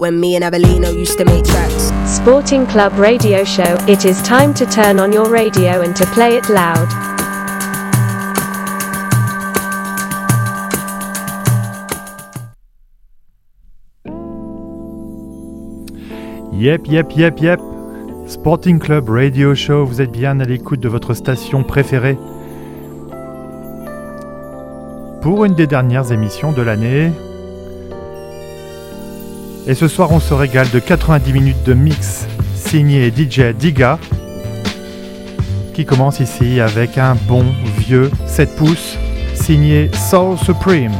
When me and Abelino used to make tracks. Sporting Club Radio Show. It is time to turn on your radio and to play it loud. Yep, yep, yep, yep. Sporting Club Radio Show, vous êtes bien à l'écoute de votre station préférée. Pour une des dernières émissions de l'année. Et ce soir, on se régale de 90 minutes de mix signé DJ Diga. Qui commence ici avec un bon vieux 7 pouces signé Soul Supreme.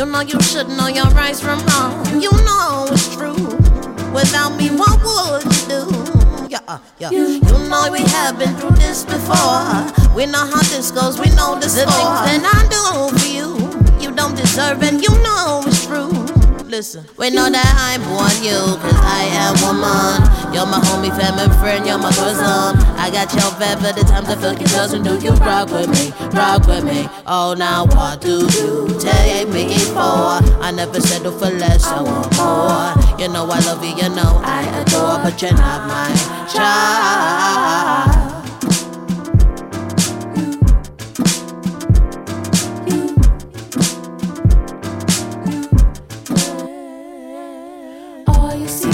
You know you should know your rights from wrong. You know it's true. Without me, what would you do? Yeah, uh, yeah. You know we have been through this before. We know how this goes. We know the, the things that I do for you. You don't deserve, and you know listen. We know that I'm born you, cause I am woman. You're my homie, family friend, you're my cousin. I got your for the times I fuck your. Do you rock with me? Rock with me. Oh, now what do you take me for? I never settle for less, I want more. You know I love you, you know I adore, but you're not my child.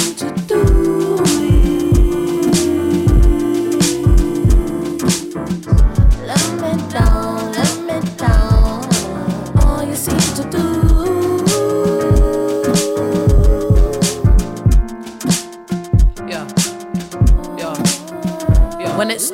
His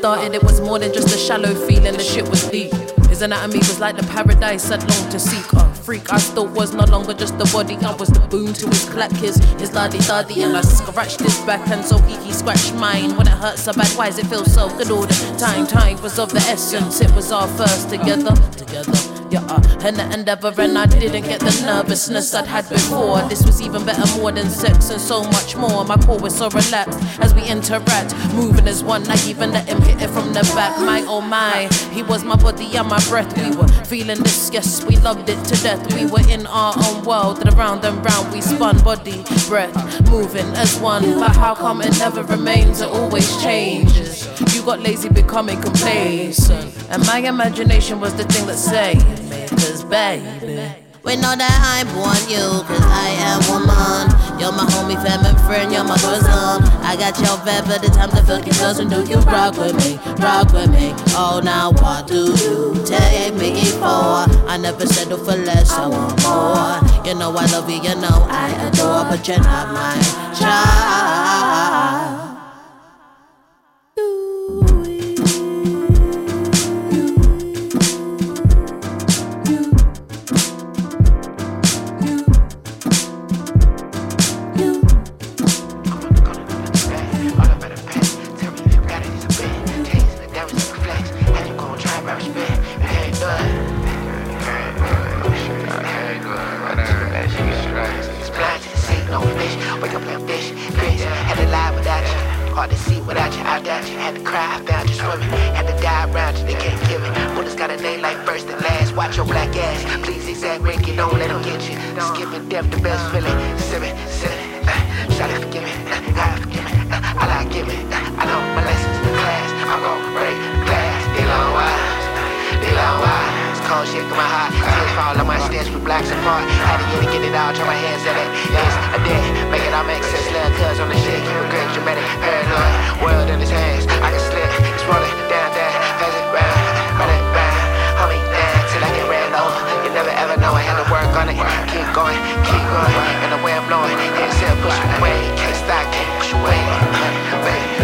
anatomy was more than just a shallow feeling. The shit was deep. Is an Ame just like the paradise I'd longed to seek. Freak. I still was no longer just the body. I was the boon to his clack, his, his laddy daddy. And I scratched his back, and so he, he scratched mine. When it hurts so bad, why does it feel so good all the time? Time was of the essence, it was our first together. Together yeah, uh, and the endeavor, and I didn't get the nervousness I'd had before. This was even better, more than sex, and so much more. My core was so relaxed as we interact, moving as one. I even let him hit it from the back. My oh my, he was my body and my breath. We were feeling this, yes, we loved it to death. We were in our own world, and around and round we spun, body, breath, moving as one. But how come it never remains? It always changes. You got lazy, becoming complacent, and my imagination was the thing that saved cause baby. We know that I want you, cause I am woman. You're my homie, family, friend, you're my cousin. I got your vet for the time to fuck your cousin. Do you rock with me? Rock with me. Oh, now what do you take me for? I never settle for less, I want more. You know I love you, you know I adore, but you're not my child. Without you. Had to cry, found you swimming. Had to die around you, they can't give it. Bullets got a name like first and last. Watch your black ass. Please exact it, don't let them get you. Skipping death, the best feeling. Sipping, sipping. Uh, Shawty forgive me, uh, God forgive me. Uh, I like giving. Uh, I know my lessons, class. I'm gon' cold shit through my heart. Tears fall on my stairs with blacks apart. Had to get it, get it out, try my hands at it. Yes, I did. Make it all make sense. Little cuz on the shit, keep it great, dramatic, paranoid. World in his hands, I can slip. It's rolling down, down, pass it round, run it round. Hold me down till I get ran over. You never ever know, I had to work on it. Keep going, keep going. And the I'm blowing, head said push away. Can't stop, can't push away. Wait,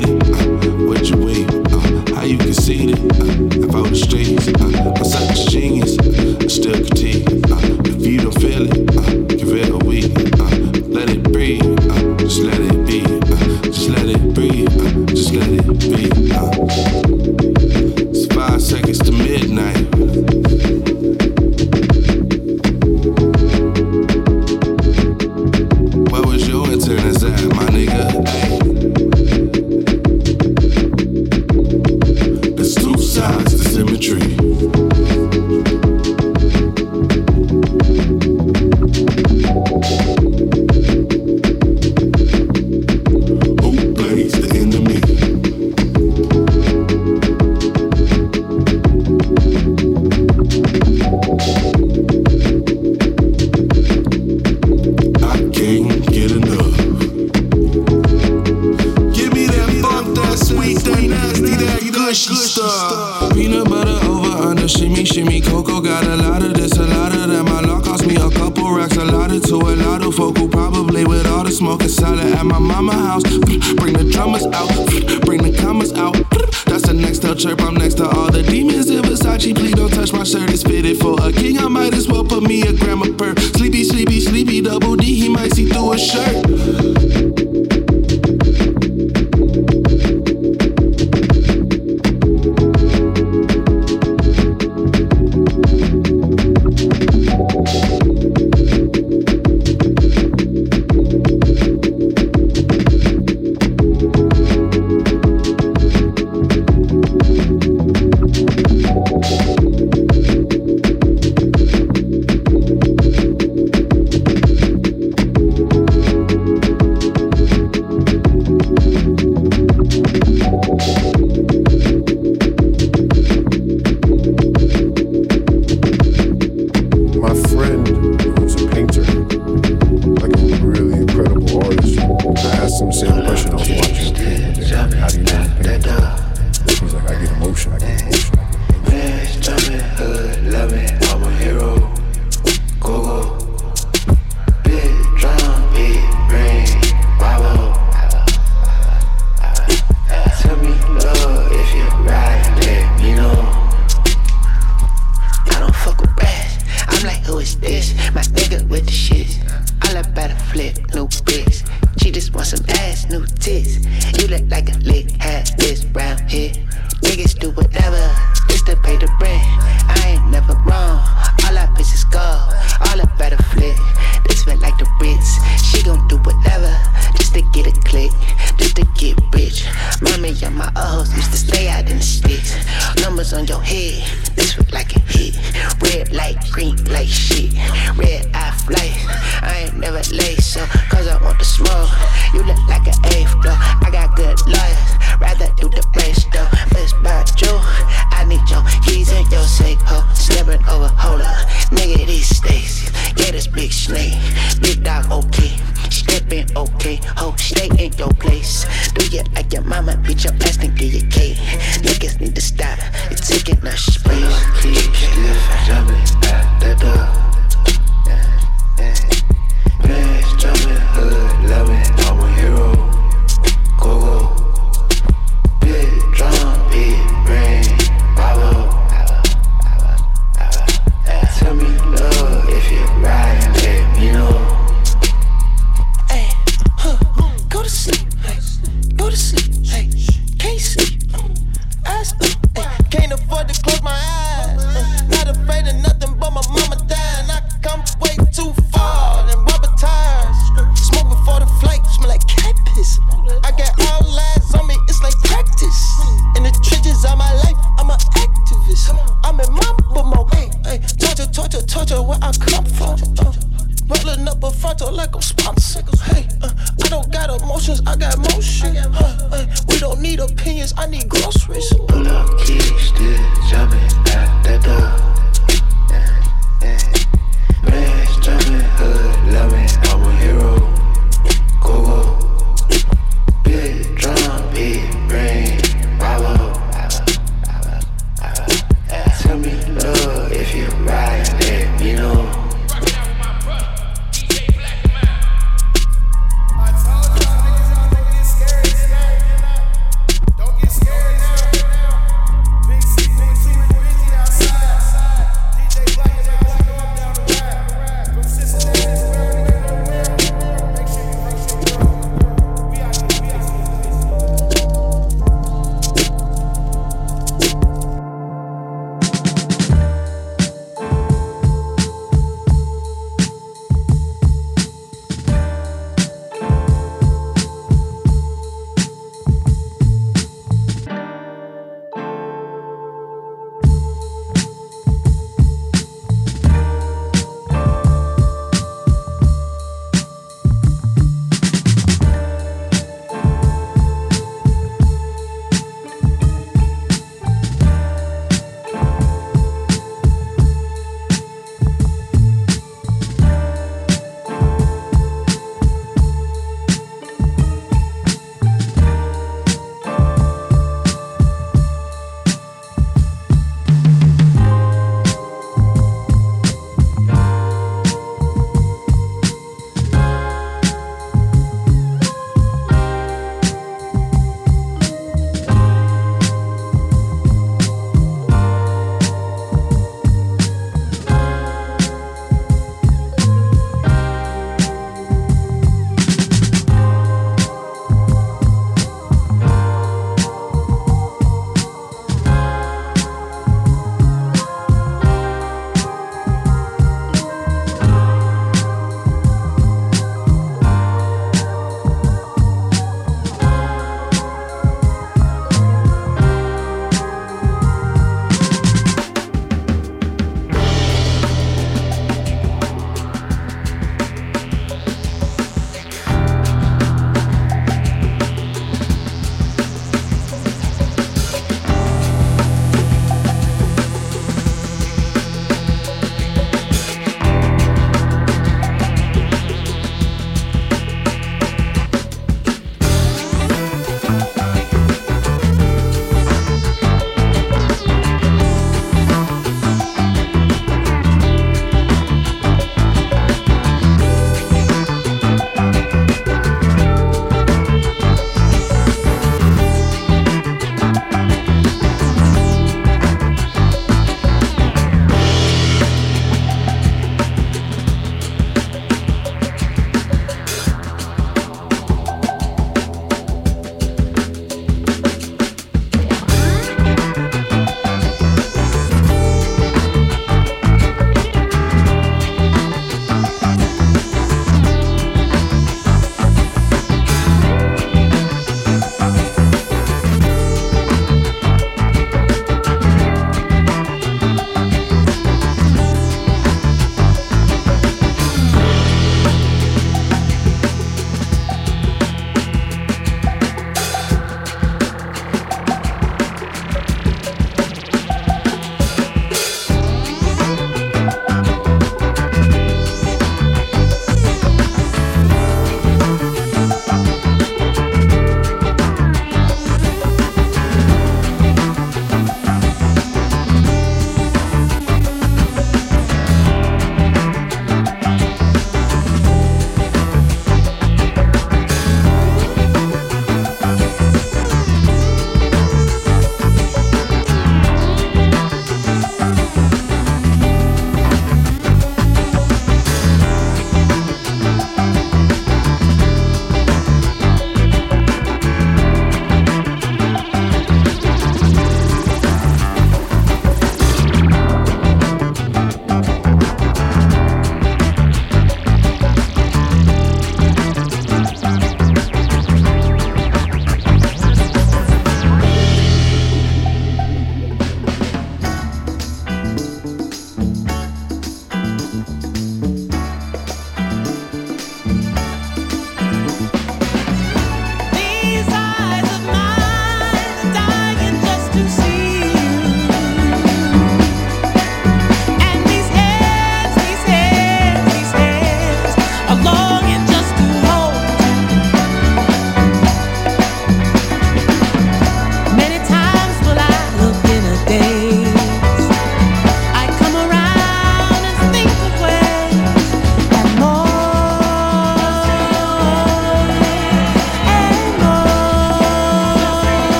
made it. Uh, what you wait? Uh, how you? Uh, if I was straight, uh, I'm such a genius. I still continue.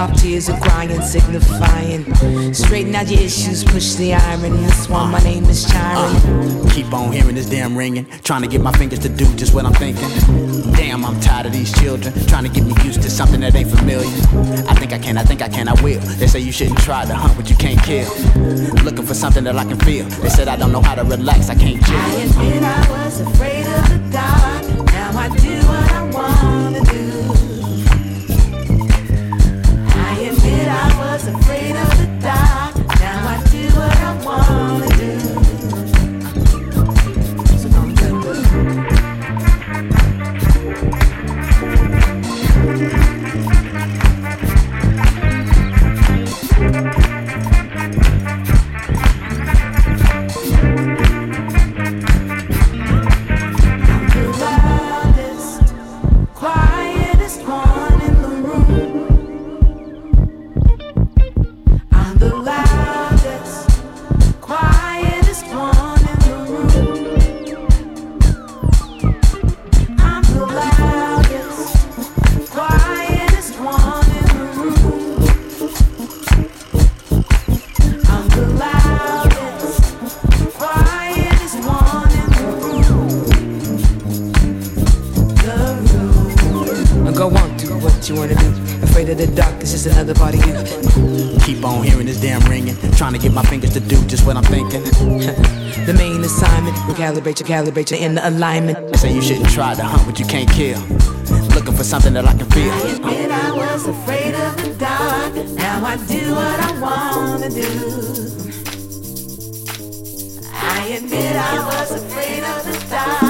Off tears and crying, signifying. Straighten out your issues, push the iron. This one, my name is Chiron. Uh, keep on hearing this damn ringing, trying to get my fingers to do just what I'm thinking. Damn, I'm tired of these children trying to get me used to something that ain't familiar. I think I can, I think I can, I will. They say you shouldn't try to hunt what you can't kill. Looking for something that I can feel. They said I don't know how to relax, I can't chill. I admit I was afraid of the dark. Now I do what I wanna afraid of the dark. Calibrate your calibrate your inner alignment. Say you shouldn't try to hunt what you can't kill. Looking for something that I can feel. I admit I was afraid of the dark. Now I do what I wanna do. I admit I was afraid of the dark.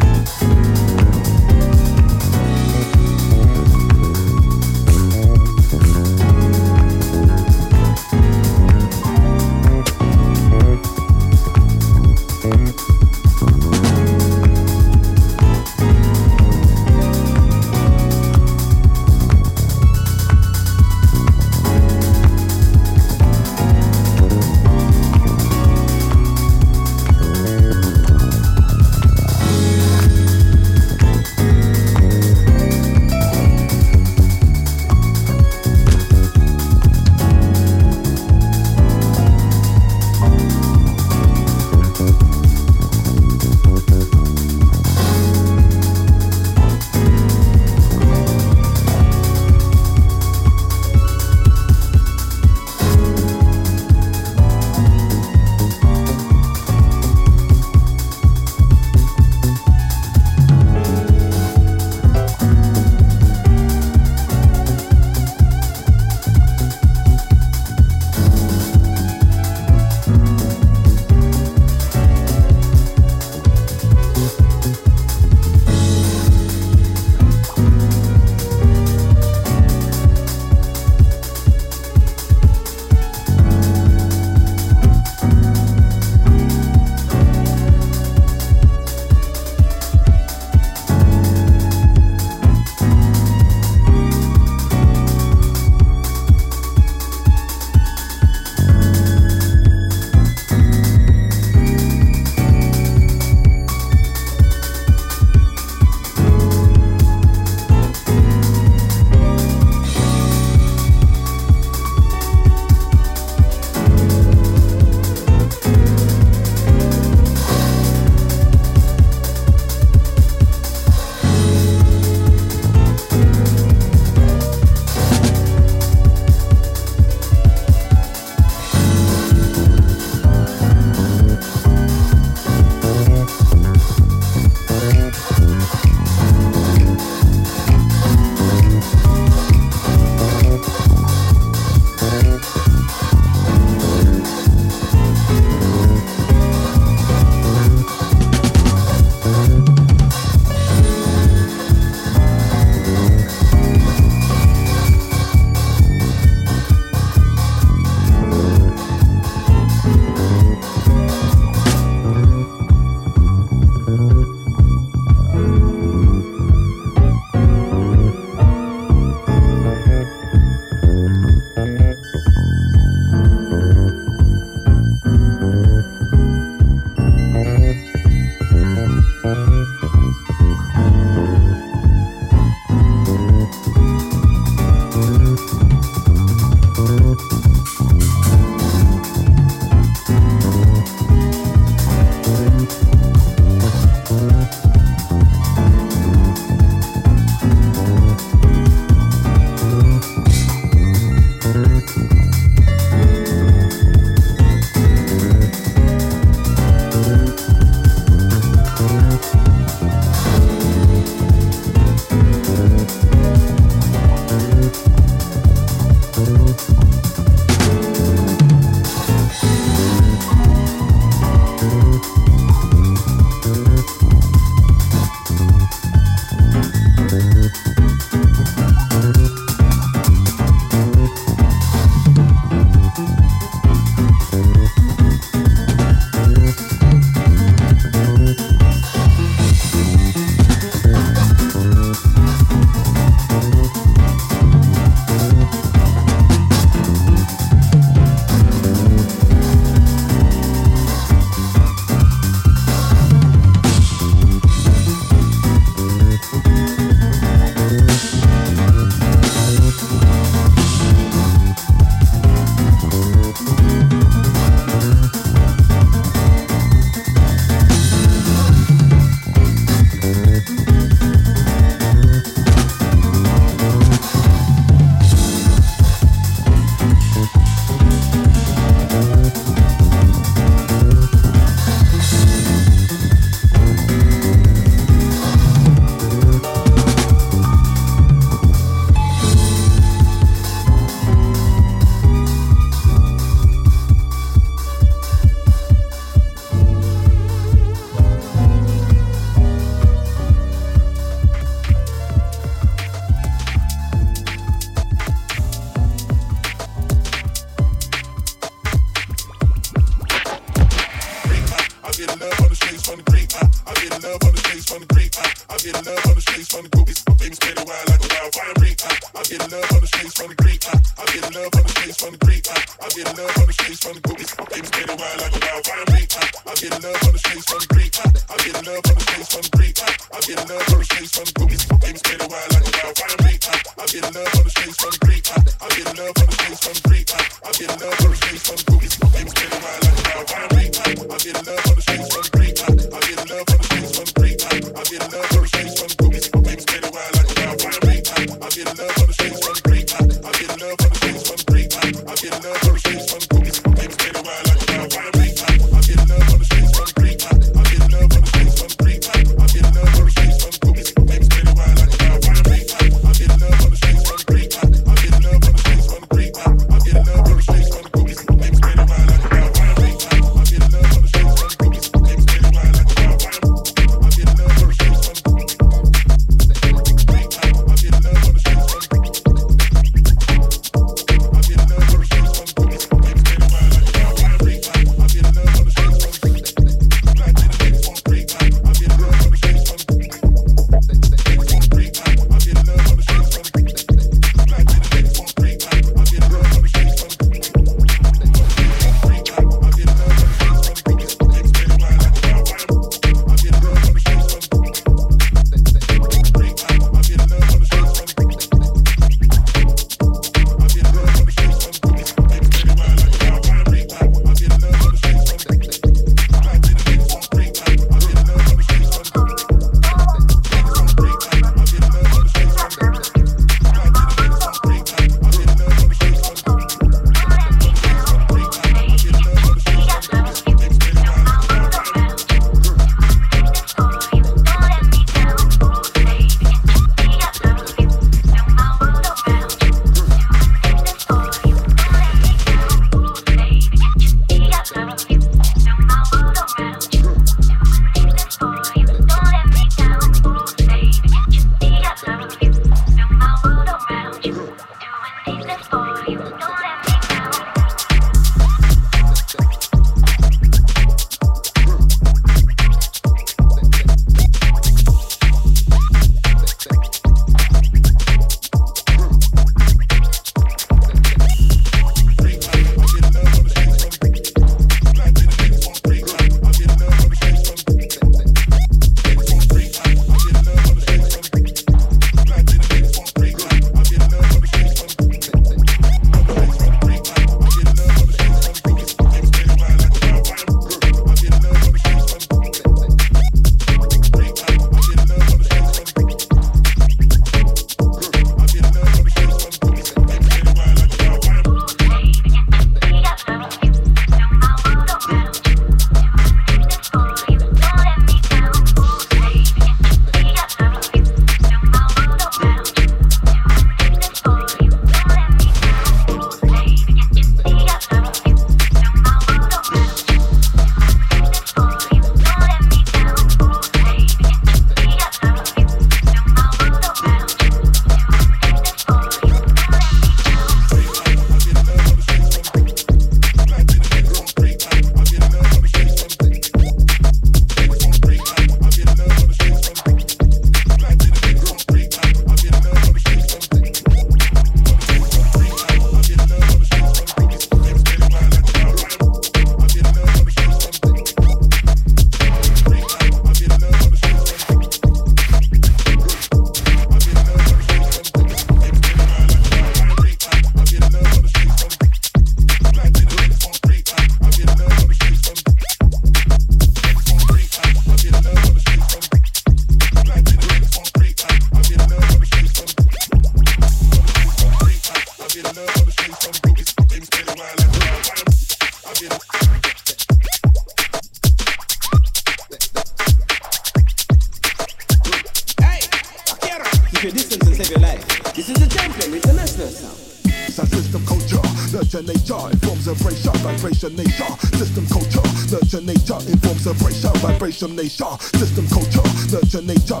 system nature, system culture, nurture nature,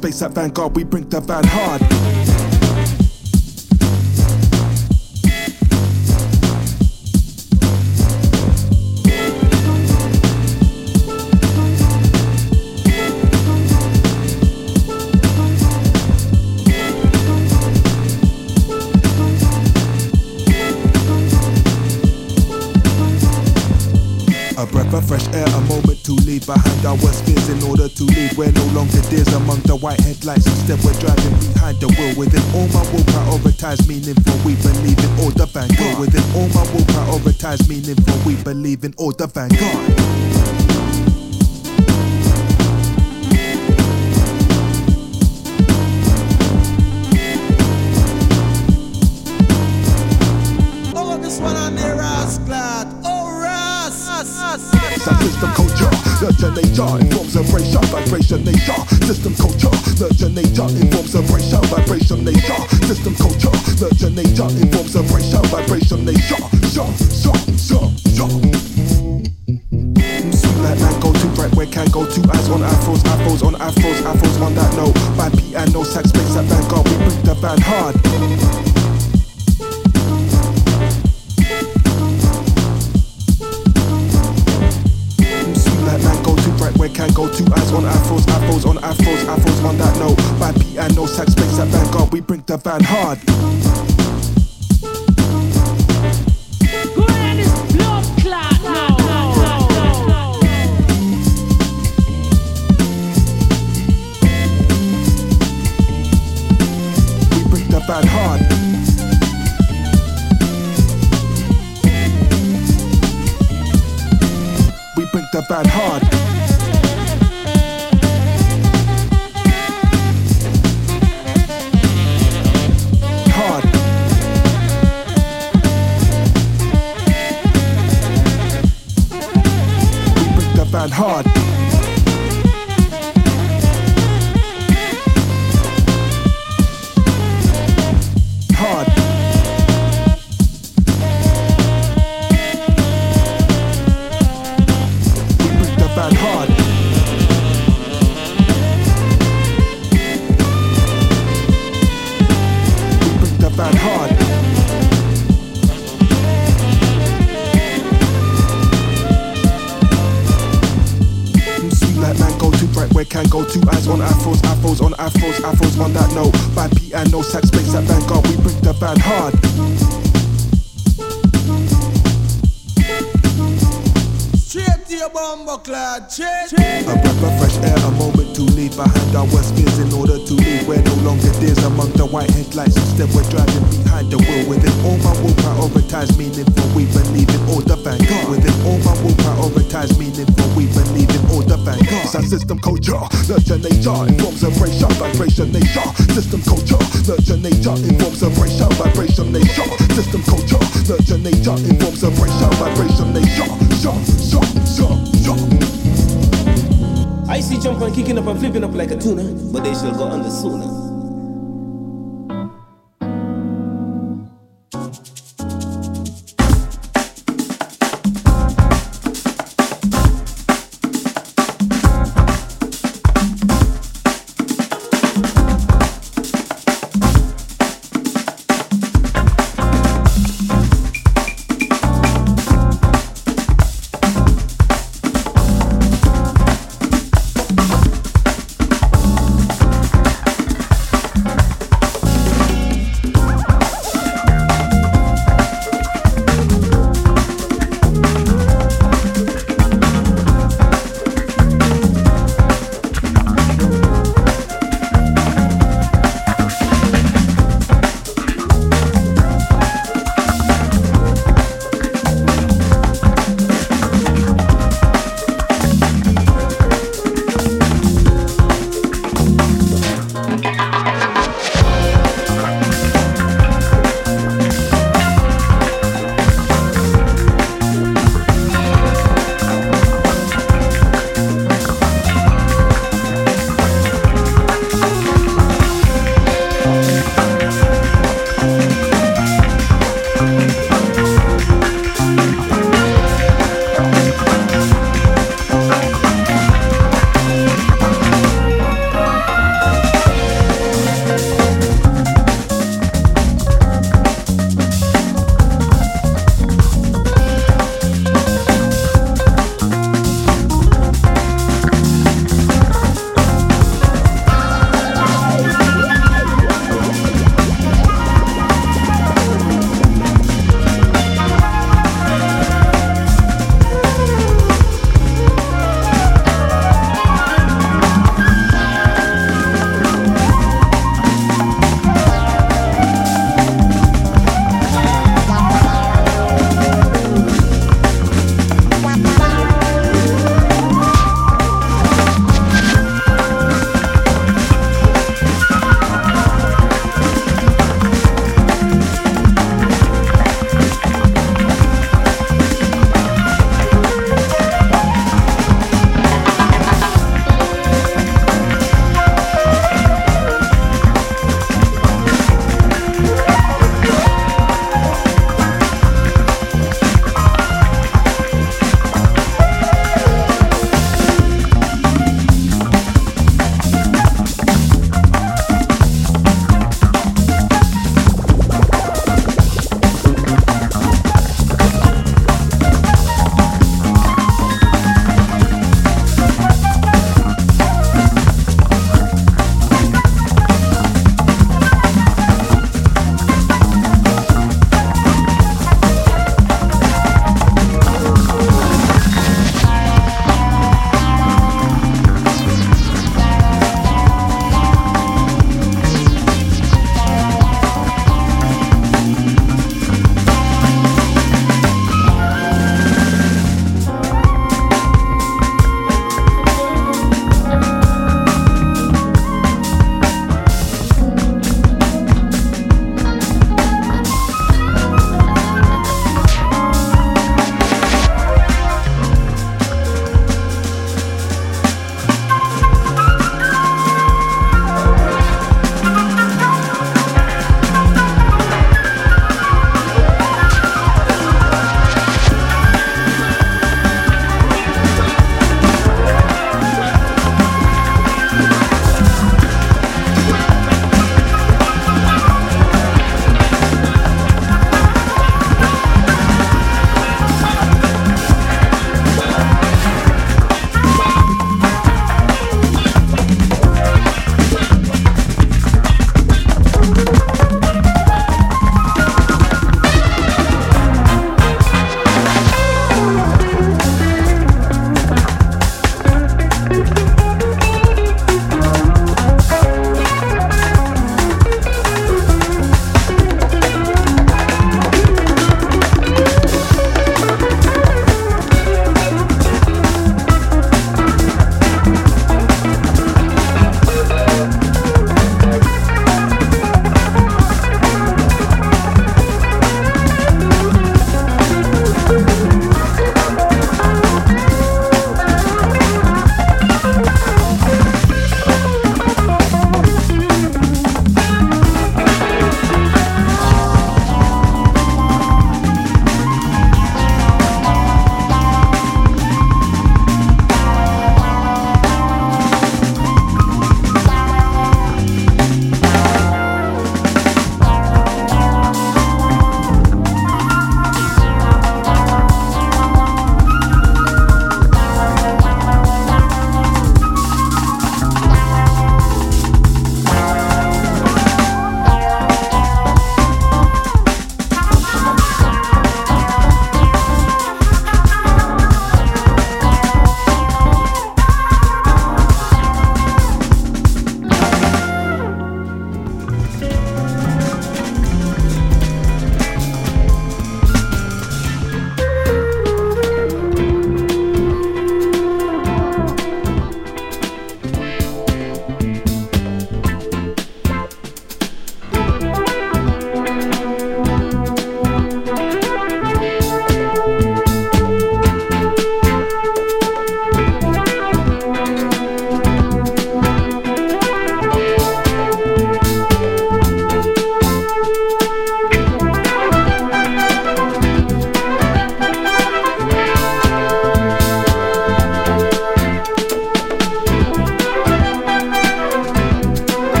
Space at Vanguard, we bring the van hard. white headlights. Instead, we're driving behind the wheel. Within all my will, prioritize meaning for We believe in all the vanguard. Within all my will, prioritize meaning for We believe in all the vanguard. system culture, nurture nature, forms and racial vibration nature, system nurture nature informs of racial vibration nature. System culture, nurture nature informs of racial vibration nature. Sure. go to eyes on afros, afros on afros, afros on that note. Bad piano, sax, bass at Vanguard, we bring the van hard. bad hard. We bring the bad hard. Picking up and flipping up like a tuna, but they shall go under sooner.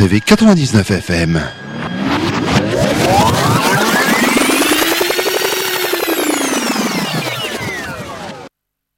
RCV 99 FM.